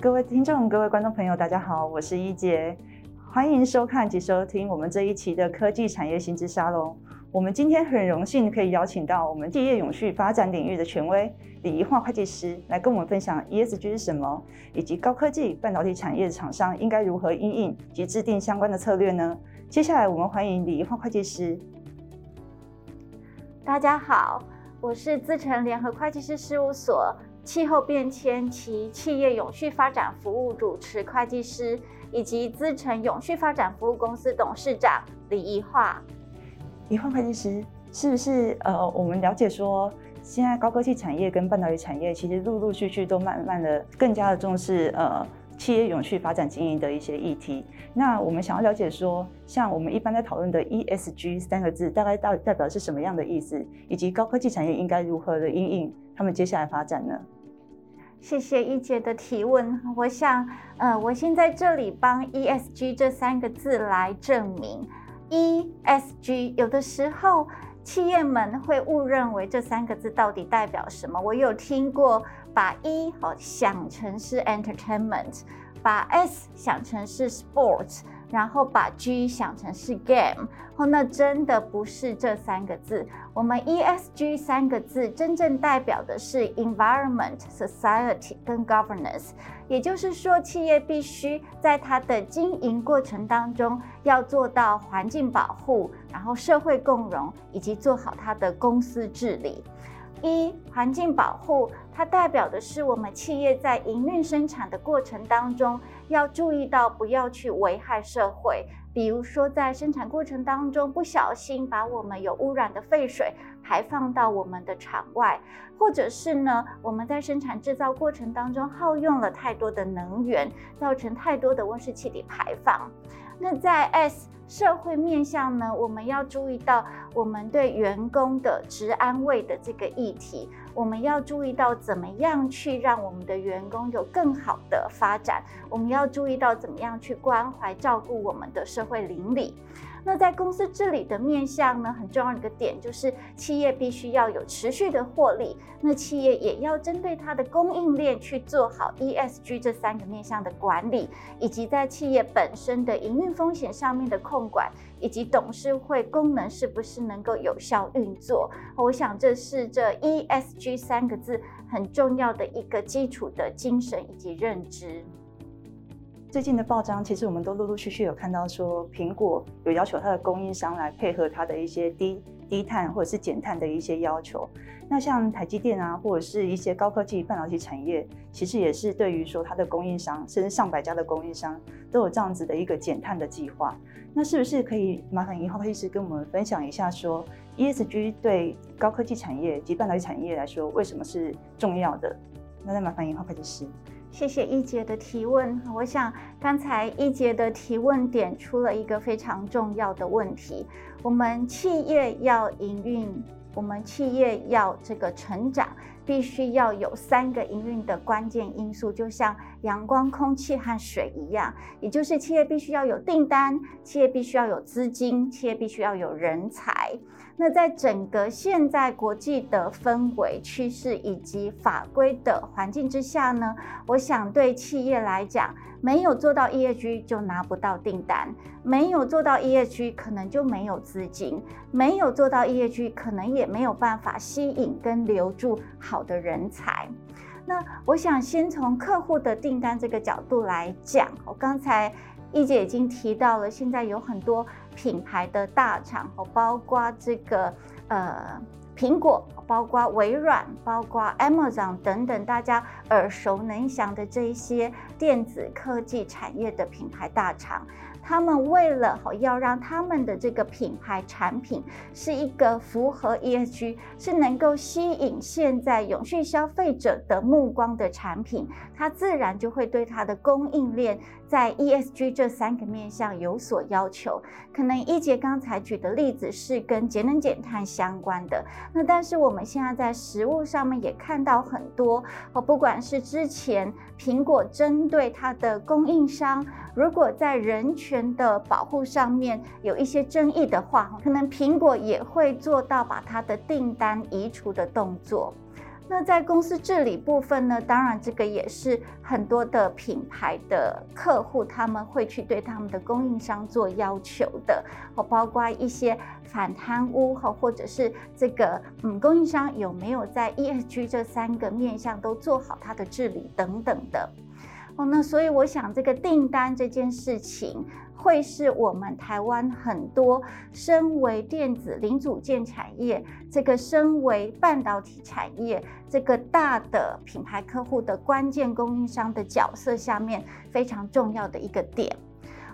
各位听众、各位观众朋友，大家好，我是一杰，欢迎收看及收听我们这一期的科技产业新知沙龙。我们今天很荣幸可以邀请到我们企业永续发展领域的权威李宜樺会计师来跟我们分享 ESG 是什么，以及高科技半导体产业的厂商应该如何应应及制定相关的策略呢？接下来我们欢迎李宜樺会计师。大家好，我是资诚联合会计师事务所气候变迁及企业永续发展服务主持会计师，以及资诚永续发展服务公司董事长李宜樺。宜樺会计师是不是呃，我们了解说，现在高科技产业跟半导体产业其实陆陆续续都慢慢的更加的重视呃企业永续发展经营的一些议题。那我们想要了解说，像我们一般在讨论的 ESG 三个字，大概到代表是什么样的意思，以及高科技产业应该如何的应应他们接下来发展呢？谢谢一姐的提问。我想呃，我先在这里帮 ESG 这三个字来证明。ESG 有的时候企业们会误认为这三个字到底代表什么。我有听过把一好想成是 entertainment，把 S 想成是 sports。然后把 G 想成是 game，哦，那真的不是这三个字。我们 ESG 三个字真正代表的是 environment、society 跟 governance，也就是说，企业必须在它的经营过程当中要做到环境保护，然后社会共融，以及做好它的公司治理。一环境保护，它代表的是我们企业在营运生产的过程当中。要注意到不要去危害社会，比如说在生产过程当中不小心把我们有污染的废水排放到我们的场外，或者是呢，我们在生产制造过程当中耗用了太多的能源，造成太多的温室气体排放。那在 S 社会面向呢，我们要注意到我们对员工的职安卫的这个议题，我们要注意到怎么样去让我们的员工有更好的发展，我们要注意到怎么样去关怀照顾我们的社会邻里。那在公司治理的面向呢，很重要一个点就是企业必须要有持续的获利。那企业也要针对它的供应链去做好 ESG 这三个面向的管理，以及在企业本身的营运风险上面的控管，以及董事会功能是不是能够有效运作。我想这是这 ESG 三个字很重要的一个基础的精神以及认知。最近的报章，其实我们都陆陆续续有看到说，苹果有要求它的供应商来配合它的一些低低碳或者是减碳的一些要求。那像台积电啊，或者是一些高科技半导体产业，其实也是对于说它的供应商，甚至上百家的供应商都有这样子的一个减碳的计划。那是不是可以麻烦银行会计师跟我们分享一下说，ESG 对高科技产业及半导体产业来说为什么是重要的？那再麻烦银行会计师。谢谢一姐的提问。我想刚才一姐的提问点出了一个非常重要的问题：我们企业要营运，我们企业要这个成长，必须要有三个营运的关键因素，就像阳光、空气和水一样，也就是企业必须要有订单，企业必须要有资金，企业必须要有人才。那在整个现在国际的氛围、趋势以及法规的环境之下呢，我想对企业来讲，没有做到 ESG 就拿不到订单，没有做到 ESG 可能就没有资金，没有做到 ESG 可能也没有办法吸引跟留住好的人才。那我想先从客户的订单这个角度来讲，我刚才一姐已经提到了，现在有很多。品牌的大厂，包括这个呃苹果，包括微软，包括 Amazon 等等，大家耳熟能详的这一些电子科技产业的品牌大厂。他们为了好要让他们的这个品牌产品是一个符合 ESG，是能够吸引现在永续消费者的目光的产品，它自然就会对它的供应链在 ESG 这三个面向有所要求。可能一姐刚才举的例子是跟节能减碳相关的，那但是我们现在在实物上面也看到很多哦，不管是之前苹果针对它的供应商。如果在人权的保护上面有一些争议的话，可能苹果也会做到把它的订单移除的动作。那在公司治理部分呢，当然这个也是很多的品牌的客户他们会去对他们的供应商做要求的，哦，包括一些反贪污哈，或者是这个嗯供应商有没有在 ESG 这三个面向都做好它的治理等等的。哦，那所以我想这个订单这件事情，会是我们台湾很多身为电子零组件产业，这个身为半导体产业这个大的品牌客户的关键供应商的角色下面非常重要的一个点。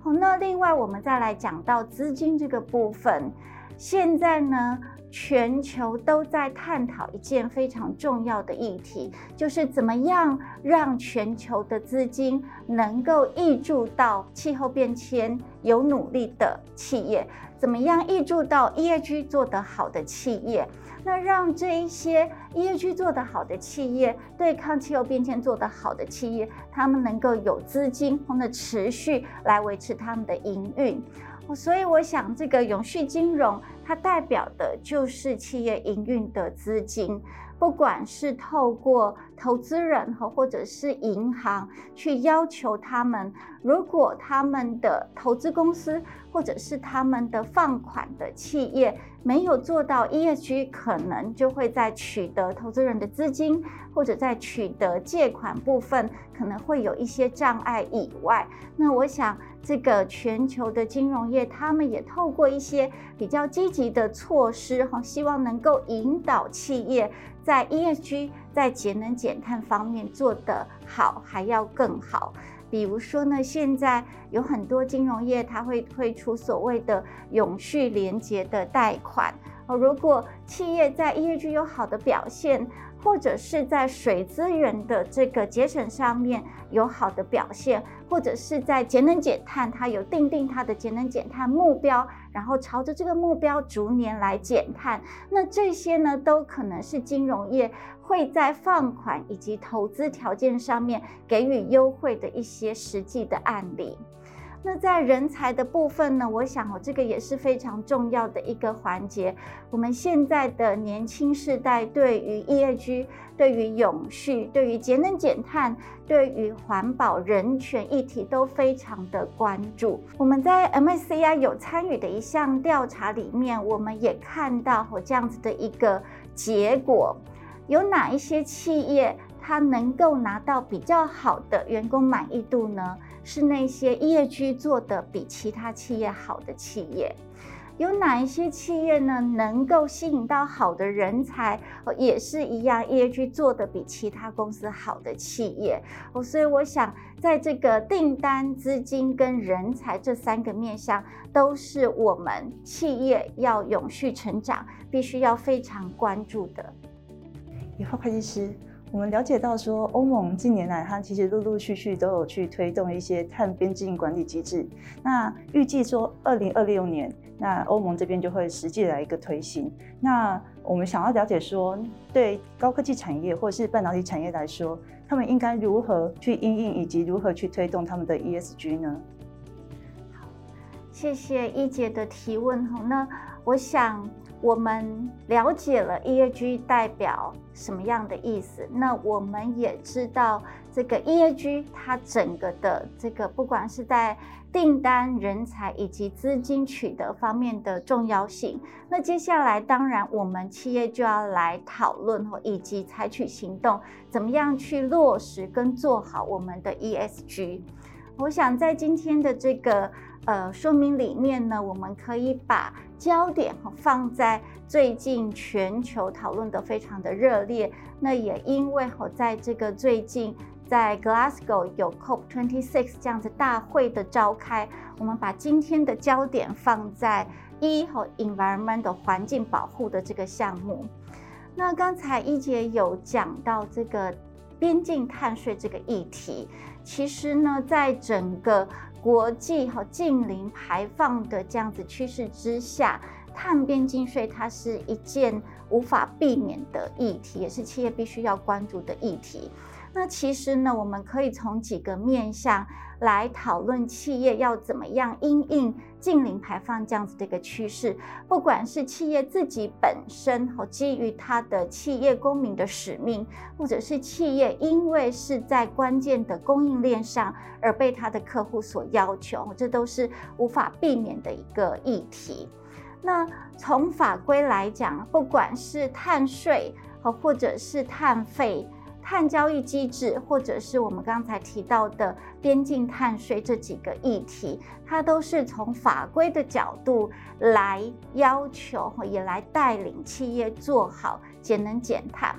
好，那另外我们再来讲到资金这个部分，现在呢，全球都在探讨一件非常重要的议题，就是怎么样让全球的资金能够挹注到气候变迁有努力的企业，怎么样挹注到 ESG 做得好的企业，那让这一些 ESG 做得好的企业，对抗气候变迁做得好的企业，他们能够有资金，或者持续来维持他们的营运。所以我想，这个永续金融它代表的就是企业营运的资金，不管是透过投资人和或者是银行去要求他们，如果他们的投资公司或者是他们的放款的企业没有做到 ESG，可能就会在取得投资人的资金或者在取得借款部分可能会有一些障碍以外，那我想。这个全球的金融业，他们也透过一些比较积极的措施，哈，希望能够引导企业在 ESG、在节能减碳方面做得好，还要更好。比如说呢，现在有很多金融业，它会推出所谓的永续连结的贷款。哦，如果企业在 ESG 有好的表现，或者是在水资源的这个节省上面有好的表现，或者是在节能减碳，它有订定它的节能减碳目标，然后朝着这个目标逐年来减碳，那这些呢，都可能是金融业会在放款以及投资条件上面给予优惠的一些实际的案例。那在人才的部分呢，我想哦，这个也是非常重要的一个环节。我们现在的年轻世代对于 ESG、对于永续、对于节能减碳、对于环保、人权议题都非常的关注。我们在 MSCI 有参与的一项调查里面，我们也看到哦，这样子的一个结果，有哪一些企业它能够拿到比较好的员工满意度呢？是那些 ESG 做的比其他企业好的企业，有哪一些企业呢？能够吸引到好的人才，哦，也是一样，ESG 做的比其他公司好的企业。哦，所以我想，在这个订单、资金跟人才这三个面向，都是我们企业要永续成长，必须要非常关注的。以后会计师。我们了解到说，欧盟近年来它其实陆陆续续都有去推动一些碳边境管理机制。那预计说，二零二六年，那欧盟这边就会实际来一个推行。那我们想要了解说，对高科技产业或是半导体产业来说，他们应该如何去应应，以及如何去推动他们的 ESG 呢？好，谢谢一姐的提问。哈，那我想。我们了解了 ESG 代表什么样的意思，那我们也知道这个 ESG 它整个的这个不管是在订单、人才以及资金取得方面的重要性。那接下来当然我们企业就要来讨论和以及采取行动，怎么样去落实跟做好我们的 ESG。我想在今天的这个。呃，说明里面呢，我们可以把焦点放在最近全球讨论的非常的热烈。那也因为哈，在这个最近在 Glasgow 有 COP26 这样子大会的召开，我们把今天的焦点放在一和 environment 的环境保护的这个项目。那刚才一姐有讲到这个边境碳税这个议题，其实呢，在整个国际和近零排放的这样子趋势之下，碳边境税它是一件无法避免的议题，也是企业必须要关注的议题。那其实呢，我们可以从几个面向来讨论企业要怎么样因应近零排放这样子的一个趋势。不管是企业自己本身和基于它的企业公民的使命，或者是企业因为是在关键的供应链上而被它的客户所要求，这都是无法避免的一个议题。那从法规来讲，不管是碳税和或者是碳费。碳交易机制，或者是我们刚才提到的边境碳税这几个议题，它都是从法规的角度来要求，也来带领企业做好节能减碳。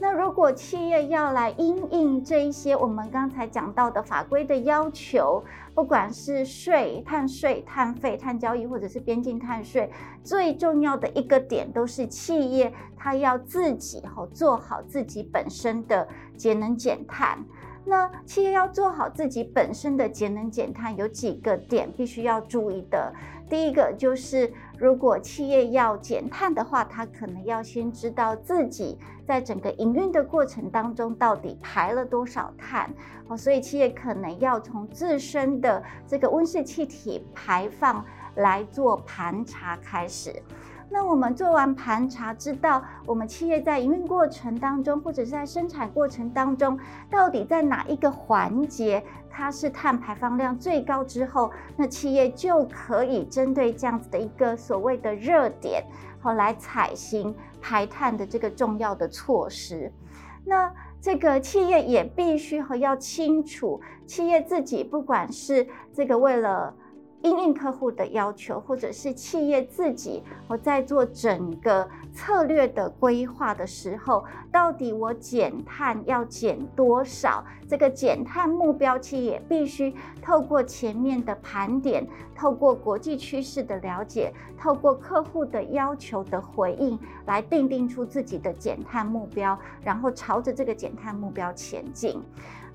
那如果企业要来因应这一些我们刚才讲到的法规的要求，不管是税、碳税、碳费、碳交易，或者是边境碳税，最重要的一个点都是企业它要自己哈做好自己本身的节能减碳。那企业要做好自己本身的节能减碳，有几个点必须要注意的。第一个就是，如果企业要减碳的话，它可能要先知道自己在整个营运的过程当中到底排了多少碳哦，所以企业可能要从自身的这个温室气体排放来做盘查开始。那我们做完盘查，知道我们企业在营运过程当中，或者是在生产过程当中，到底在哪一个环节它是碳排放量最高之后，那企业就可以针对这样子的一个所谓的热点，好来采行排碳的这个重要的措施。那这个企业也必须和要清楚，企业自己不管是这个为了。应应客户的要求，或者是企业自己，我在做整个策略的规划的时候，到底我减碳要减多少？这个减碳目标，企业也必须透过前面的盘点，透过国际趋势的了解，透过客户的要求的回应，来定定出自己的减碳目标，然后朝着这个减碳目标前进。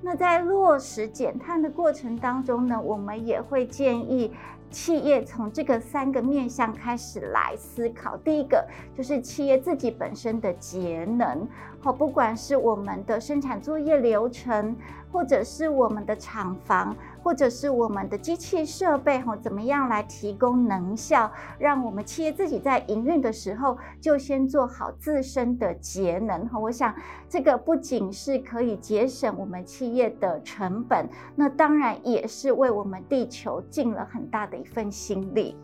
那在落实减碳的过程当中呢，我们也会建议企业从这个三个面向开始来思考。第一个就是企业自己本身的节能，好，不管是我们的生产作业流程，或者是我们的厂房。或者是我们的机器设备哈，怎么样来提供能效，让我们企业自己在营运的时候就先做好自身的节能哈。我想这个不仅是可以节省我们企业的成本，那当然也是为我们地球尽了很大的一份心力。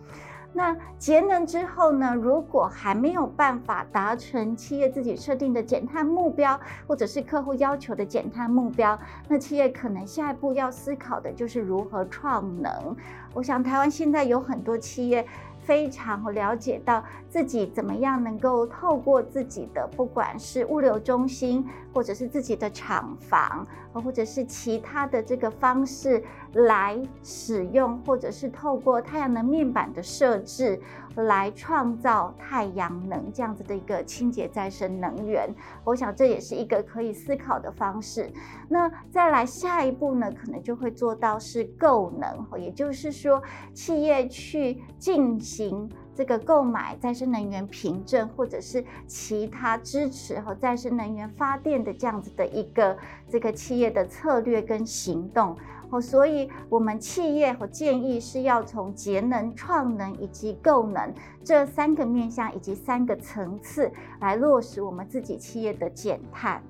那节能之后呢？如果还没有办法达成企业自己设定的减碳目标，或者是客户要求的减碳目标，那企业可能下一步要思考的就是如何创能。我想台湾现在有很多企业。非常了解到自己怎么样能够透过自己的不管是物流中心，或者是自己的厂房，或者是其他的这个方式来使用，或者是透过太阳能面板的设置来创造太阳能这样子的一个清洁再生能源。我想这也是一个可以思考的方式。那再来下一步呢，可能就会做到是购能，也就是说企业去进行。这个购买再生能源凭证，或者是其他支持和再生能源发电的这样子的一个这个企业的策略跟行动哦，所以我们企业和建议是要从节能、创能以及购能这三个面向以及三个层次来落实我们自己企业的减碳。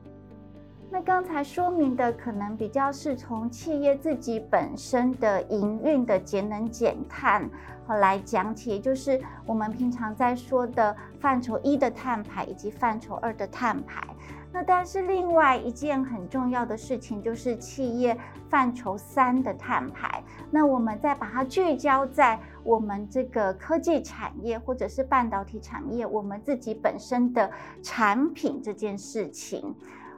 那刚才说明的可能比较是从企业自己本身的营运的节能减碳来讲起，就是我们平常在说的范畴一的碳排以及范畴二的碳排。那但是另外一件很重要的事情就是企业范畴三的碳排。那我们再把它聚焦在我们这个科技产业或者是半导体产业，我们自己本身的产品这件事情。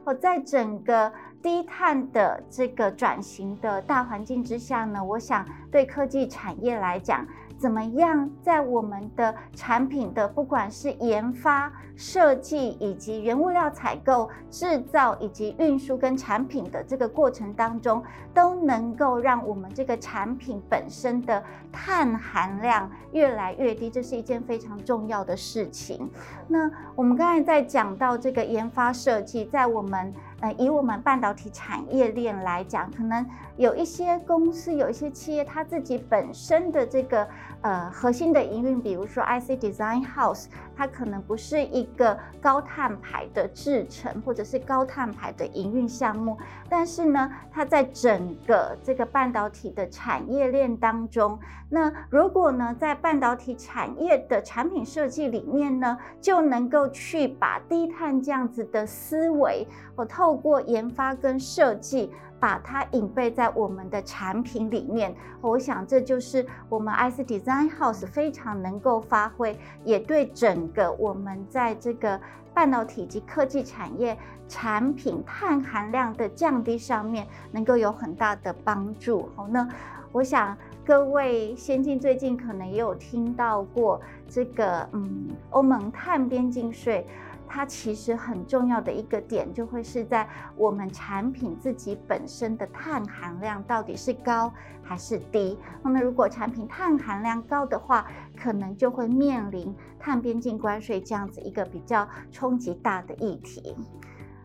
我在整个低碳的这个转型的大环境之下呢，我想对科技产业来讲。怎么样在我们的产品的不管是研发、设计以及原物料采购、制造以及运输跟产品的这个过程当中，都能够让我们这个产品本身的碳含量越来越低，这是一件非常重要的事情。那我们刚才在讲到这个研发设计，在我们呃，以我们半导体产业链来讲，可能有一些公司、有一些企业，它自己本身的这个呃核心的营运，比如说 IC Design House，它可能不是一个高碳排的制程，或者是高碳排的营运项目，但是呢，它在整个这个半导体的产业链当中，那如果呢，在半导体产业的产品设计里面呢，就能够去把低碳这样子的思维，我透过研发跟设计，把它隐背在我们的产品里面。我想这就是我们 IC Design House 非常能够发挥，也对整个我们在这个半导体及科技产业产品碳含量的降低上面，能够有很大的帮助。好，那我想各位先进最近可能也有听到过这个，嗯，欧盟碳边境税。它其实很重要的一个点，就会是在我们产品自己本身的碳含量到底是高还是低。那么，如果产品碳含量高的话，可能就会面临碳边境关税这样子一个比较冲击大的议题。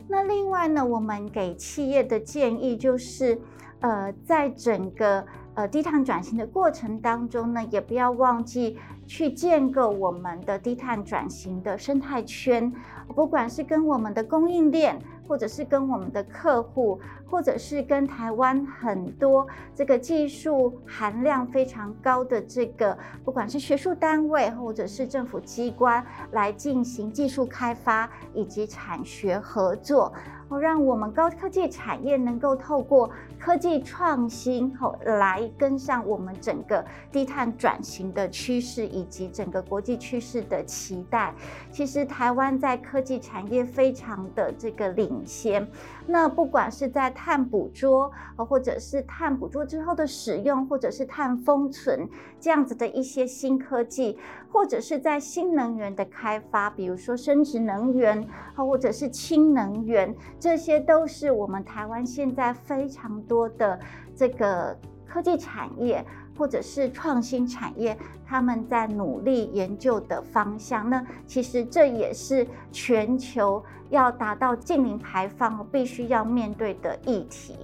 那另外呢，我们给企业的建议就是，呃，在整个呃低碳转型的过程当中呢，也不要忘记。去建构我们的低碳转型的生态圈，不管是跟我们的供应链，或者是跟我们的客户，或者是跟台湾很多这个技术含量非常高的这个，不管是学术单位或者是政府机关来进行技术开发以及产学合作。让我们高科技产业能够透过科技创新，后来跟上我们整个低碳转型的趋势以及整个国际趋势的期待。其实台湾在科技产业非常的这个领先。那不管是在碳捕捉，或者是碳捕捉之后的使用，或者是碳封存这样子的一些新科技，或者是在新能源的开发，比如说生质能源，或者是氢能源，这些都是我们台湾现在非常多的这个科技产业。或者是创新产业，他们在努力研究的方向。那其实这也是全球要达到净零排放必须要面对的议题。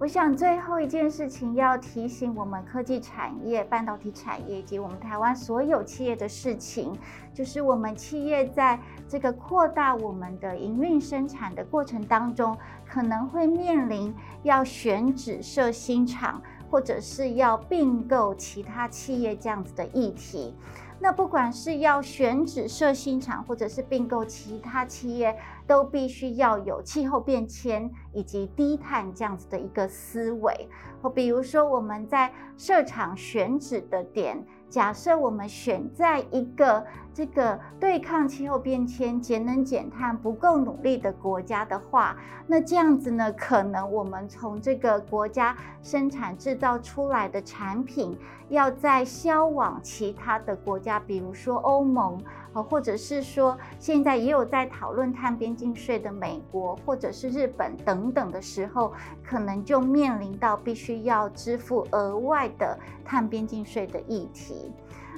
我想最后一件事情要提醒我们科技产业、半导体产业及我们台湾所有企业的事情，就是我们企业在这个扩大我们的营运生产的过程当中，可能会面临要选址设新厂。或者是要并购其他企业这样子的议题，那不管是要选址设新厂，或者是并购其他企业，都必须要有气候变迁以及低碳这样子的一个思维。或比如说我们在设厂选址的点。假设我们选在一个这个对抗气候变迁、节能减碳不够努力的国家的话，那这样子呢，可能我们从这个国家生产制造出来的产品，要再销往其他的国家，比如说欧盟。或者是说，现在也有在讨论碳边境税的美国或者是日本等等的时候，可能就面临到必须要支付额外的碳边境税的议题。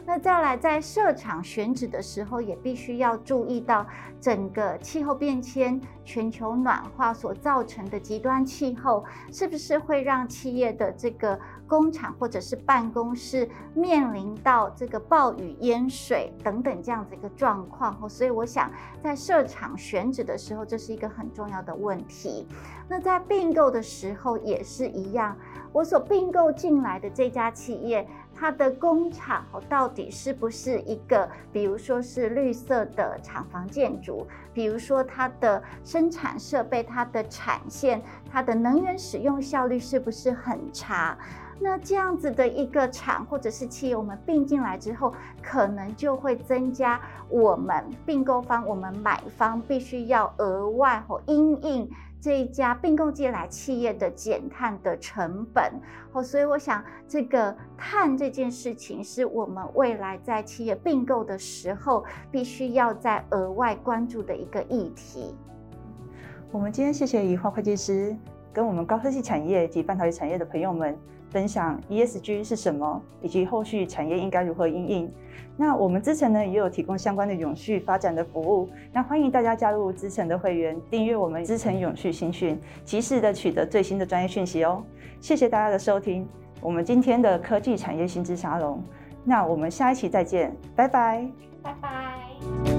那再来，在设厂选址的时候，也必须要注意到整个气候变迁、全球暖化所造成的极端气候，是不是会让企业的这个工厂或者是办公室面临到这个暴雨淹水等等这样子一个状况？所以我想，在设厂选址的时候，这是一个很重要的问题。那在并购的时候也是一样，我所并购进来的这家企业。它的工厂到底是不是一个，比如说是绿色的厂房建筑，比如说它的生产设备、它的产线、它的能源使用效率是不是很差？那这样子的一个厂或者是企业，我们并进来之后，可能就会增加我们并购方、我们买方必须要额外或因应。这一家并购进来企业的减碳的成本，哦，所以我想这个碳这件事情是我们未来在企业并购的时候必须要再额外关注的一个议题。我们今天谢谢宜化会计师跟我们高科技产业及半导体产业的朋友们分享 ESG 是什么，以及后续产业应该如何应应。那我们资诚呢也有提供相关的永续发展的服务，那欢迎大家加入资诚的会员，订阅我们资诚永续新讯，及时的取得最新的专业讯息哦。谢谢大家的收听，我们今天的科技产业新知沙龙，那我们下一期再见，拜拜，拜拜。